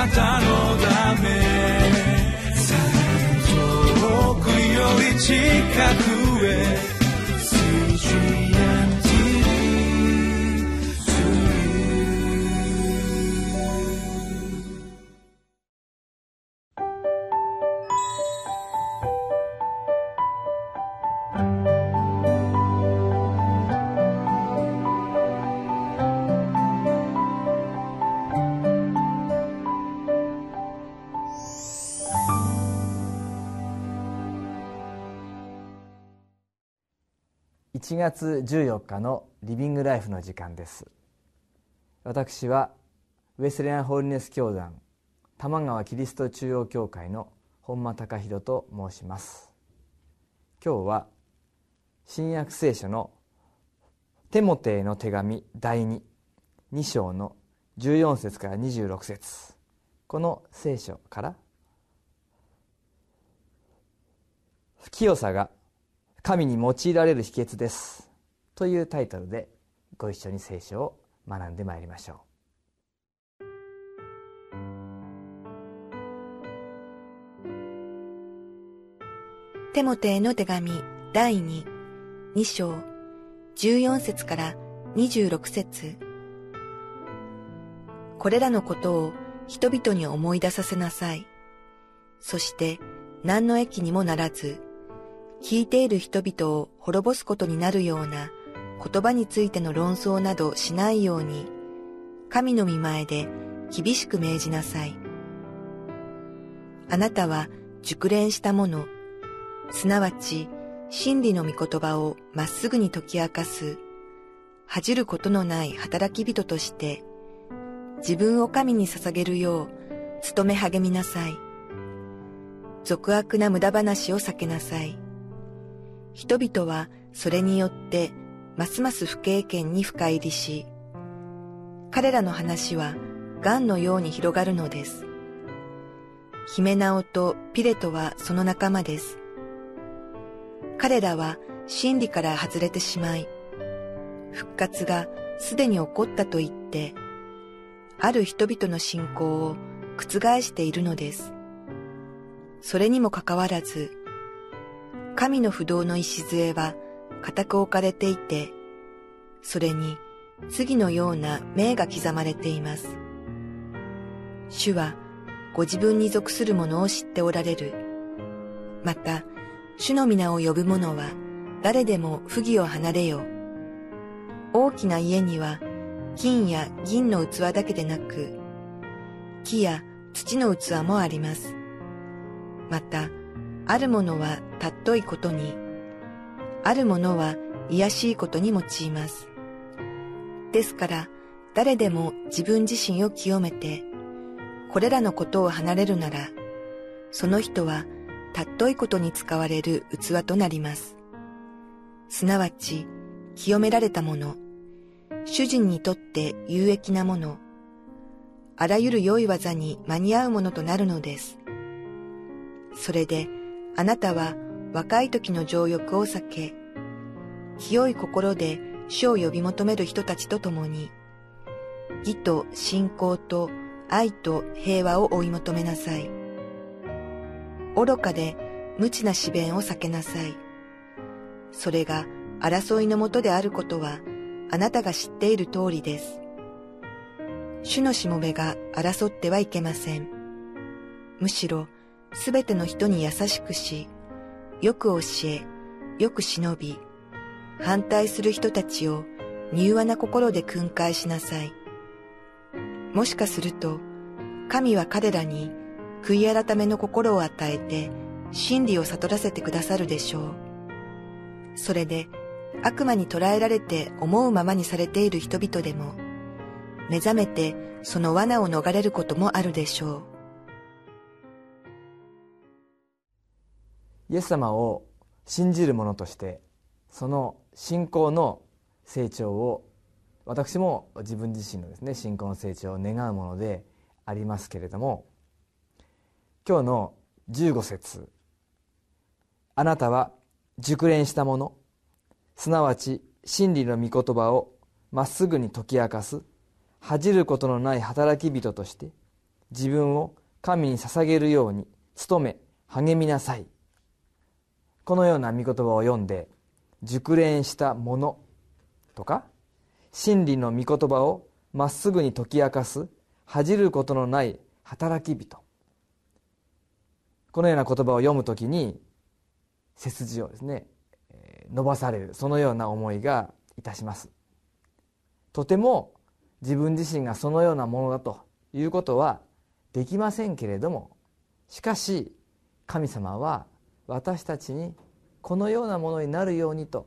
なたのため。遠くより近く。1月14日のリビングライフの時間です。私はウェスレアンホールネス教団玉川キリスト中央教会の本間隆弘と申します。今日は新約聖書のテモテへの手紙第22章の14節から26節。この聖書から清さが神に用いられる秘訣です。というタイトルでご一緒に聖書を学んでまいりましょう。テモテへの手紙第2、2章、14節から26節。これらのことを人々に思い出させなさい。そして何の益にもならず、聞いている人々を滅ぼすことになるような言葉についての論争などしないように、神の御前で厳しく命じなさい。あなたは熟練したもの、すなわち真理の御言葉をまっすぐに解き明かす、恥じることのない働き人として、自分を神に捧げるよう努め励みなさい。俗悪な無駄話を避けなさい。人々はそれによってますます不経験に深入りし、彼らの話は癌のように広がるのです。ヒメナオとピレトはその仲間です。彼らは真理から外れてしまい、復活がすでに起こったと言って、ある人々の信仰を覆しているのです。それにもかかわらず、神の不動の礎は固く置かれていて、それに次のような名が刻まれています。主はご自分に属する者を知っておられる。また、主の皆を呼ぶ者は誰でも不義を離れよ。大きな家には金や銀の器だけでなく、木や土の器もあります。また、あるものは尊いことに、あるものは卑しいことに用います。ですから、誰でも自分自身を清めて、これらのことを離れるなら、その人は尊いことに使われる器となります。すなわち、清められたもの、主人にとって有益なもの、あらゆる良い技に間に合うものとなるのです。それで、あなたは若い時の情欲を避け、清い心で主を呼び求める人たちと共に、義と信仰と愛と平和を追い求めなさい。愚かで無知な思弁を避けなさい。それが争いのもとであることはあなたが知っている通りです。主のしもべが争ってはいけません。むしろ、すべての人に優しくし、よく教え、よく忍び、反対する人たちを柔和な心で訓戒しなさい。もしかすると、神は彼らに悔い改めの心を与えて真理を悟らせてくださるでしょう。それで悪魔に捕らえられて思うままにされている人々でも目覚めてその罠を逃れることもあるでしょう。イエス様を信じる者としてその信仰の成長を私も自分自身のですね信仰の成長を願うものでありますけれども今日の15節あなたは熟練したものすなわち真理の御言葉をまっすぐに解き明かす恥じることのない働き人として自分を神に捧げるように努め励みなさい。このような御言葉を読んで熟練したものとか真理の御言葉をまっすぐに解き明かす恥じることのない働き人。このような言葉を読むときに背筋をですね伸ばされるそのような思いがいたします。とても自分自身がそのようなものだということはできませんけれどもしかし神様は私たちにこのようなものになるようにと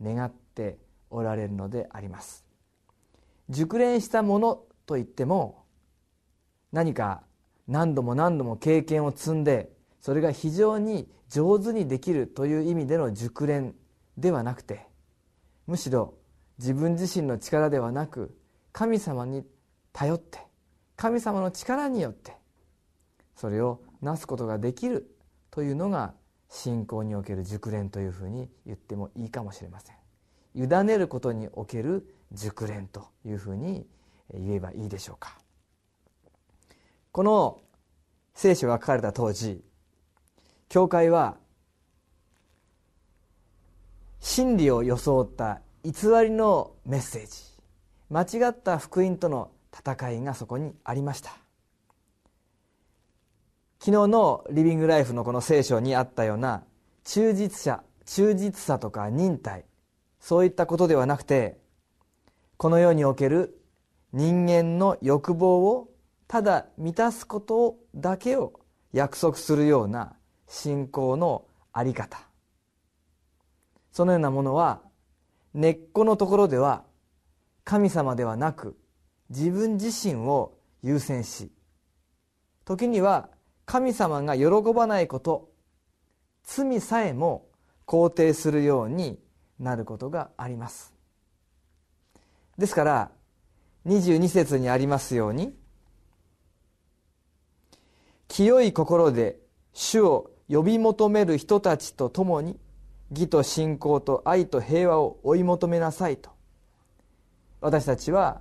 願っておられるのであります。熟練したものといっても何か何度も何度も経験を積んでそれが非常に上手にできるという意味での熟練ではなくてむしろ自分自身の力ではなく神様に頼って神様の力によってそれをなすことができるというのが信仰における熟練というふうに言ってもいいかもしれません。委ねることにおける熟練というふうに言えばいいでしょうか。この聖書が書かれた当時教会は真理を装った偽りのメッセージ間違った福音との戦いがそこにありました。昨日のリビングライフのこの聖書にあったような忠実者忠実さとか忍耐。そういったことではなくてこの世における人間の欲望をただ満たすことだけを約束するような信仰の在り方。そのようなものは根っこのところでは神様ではなく自分自身を優先し時には神様が喜ばないこと罪さえも肯定するようになることがあります。ですから22節にありますように清い心で主を呼び求める人たちと共に義と信仰と愛と平和を追い求めなさいと。私たちは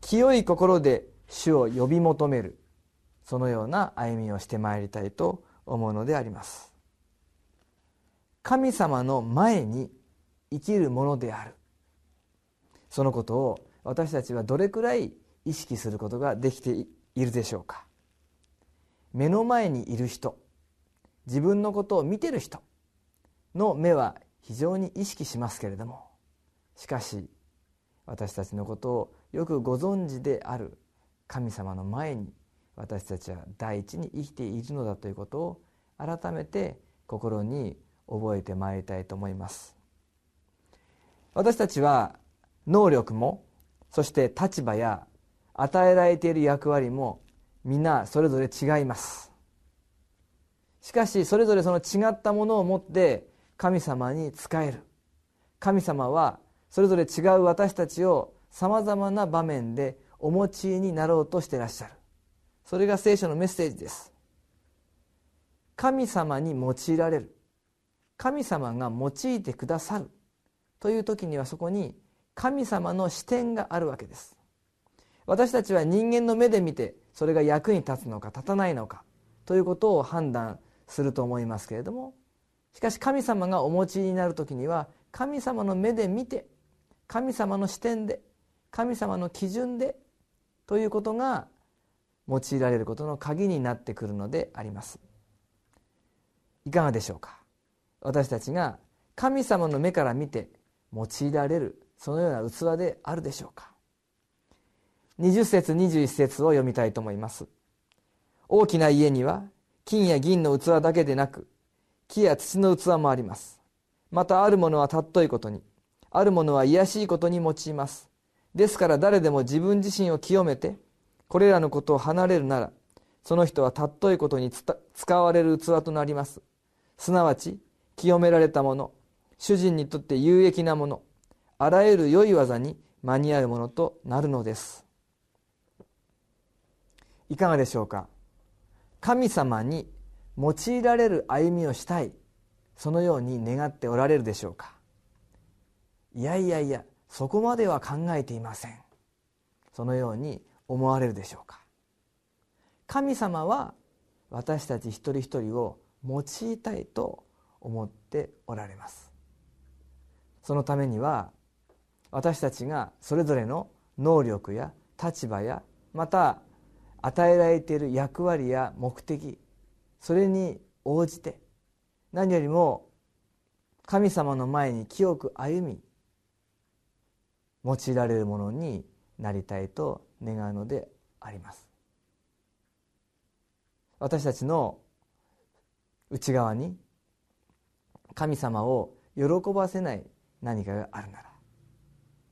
清い心で主を呼び求める。そのような歩みをしてまいりたいと思うのであります。神様の前に生きるものである。そのことを私たちはどれくらい意識することができているでしょうか。目の前にいる人自分のことを見てる人の目は非常に意識しますけれども。しかし私たちのことをよくご存知である神様の前に私たちは第一に生きているのだということを改めて心に覚えてまいりたいと思います。私たちは能力もそして立場や与えられている役割も皆それぞれ違います。しかしそれぞれその違ったものを持って神様に仕える。神様はそれぞれ違う私たちをさまざまな場面でお持ちになろうとしていらっしゃる。それが聖書のメッセージです。神様に用いられる。神様が用いてくださる。という時にはそこに神様の視点があるわけです。私たちは人間の目で見てそれが役に立つのか立たないのかということを判断すると思いますけれどもしかし神様がお持ちになる時には神様の目で見て神様の視点で神様の基準でということが用いられることの鍵になってくるのであります。いかがでしょうか？私たちが神様の目から見て用いられるそのような器であるでしょうか？20節21節を読みたいと思います。大きな家には金や銀の器だけでなく木や土の器もあります。またあるものは尊いことにあるものは卑しいことに用います。ですから誰でも自分自身を清めてこれらのことを離れるならその人は尊いことに使われる器となります。すなわち清められたもの主人にとって有益なものあらゆる良い技に間に合うものとなるのです。いかがでしょうか？神様に用いられる歩みをしたいそのように願っておられるでしょうか？いやいやいやそこまでは考えていません。そのように思われるでしょうか？神様は私たち一人一人を用いたいと思っておられます。そのためには私たちがそれぞれの能力や立場やまた与えられている役割や目的それに応じて何よりも神様の前に清く歩み用いられるものになりたいと願うのであります。私たちの内側に神様を喜ばせない何かがあるなら。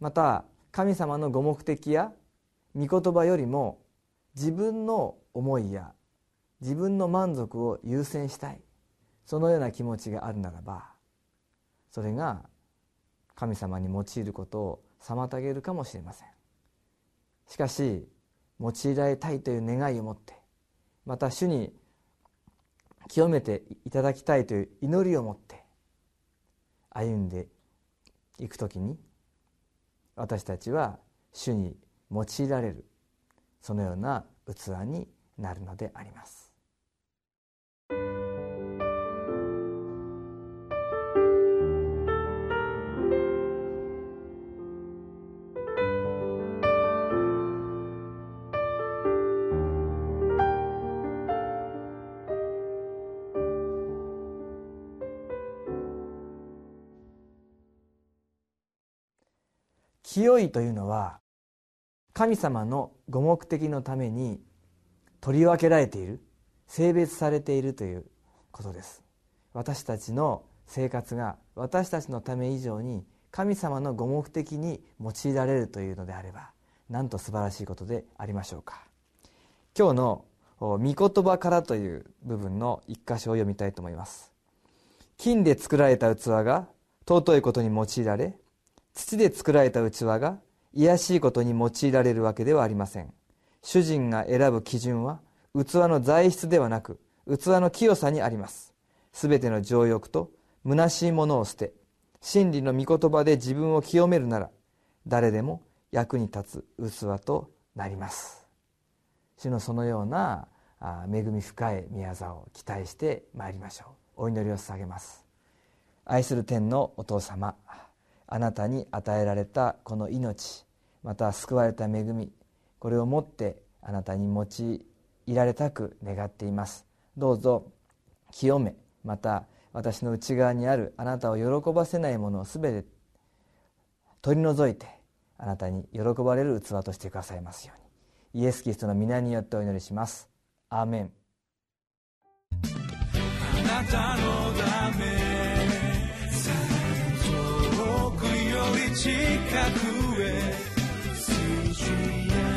また神様のご目的や御言葉よりも自分の思いや自分の満足を優先したい。そのような気持ちがあるならばそれが神様に用いることを妨げるかもしれません。しかし用いられたいという願いを持ってまた主に清めていただきたいという祈りを持って歩んでいくときに私たちは主に用いられるそのような器になるのであります。清いというのは神様のご目的のために取り分けられている性別されているということです。私たちの生活が私たちのため以上に神様のご目的に用いられるというのであればなんと素晴らしいことでありましょうか。今日の「御言葉から」という部分の一箇所を読みたいと思います。金で作られた器が尊いことに用いられ土で作られた器が卑しいことに用いられるわけではありません。主人が選ぶ基準は器の材質ではなく器の清さにあります。すべての情欲と虚しいものを捨て真理の御言葉で自分を清めるなら誰でも役に立つ器となります。主のそのような恵み深い宮沢を期待してまいりましょう。お祈りを捧げます。愛する天のお父様あなたに与えられたこの命また救われた恵みこれをもってあなたに用いられたく願っています。どうぞ清めまた私の内側にあるあなたを喜ばせないものを全て取り除いてあなたに喜ばれる器としてくださいますように。イエス・キリストの皆によってお祈りします。アーメン。あなたのため 끔찍한 후에 수주야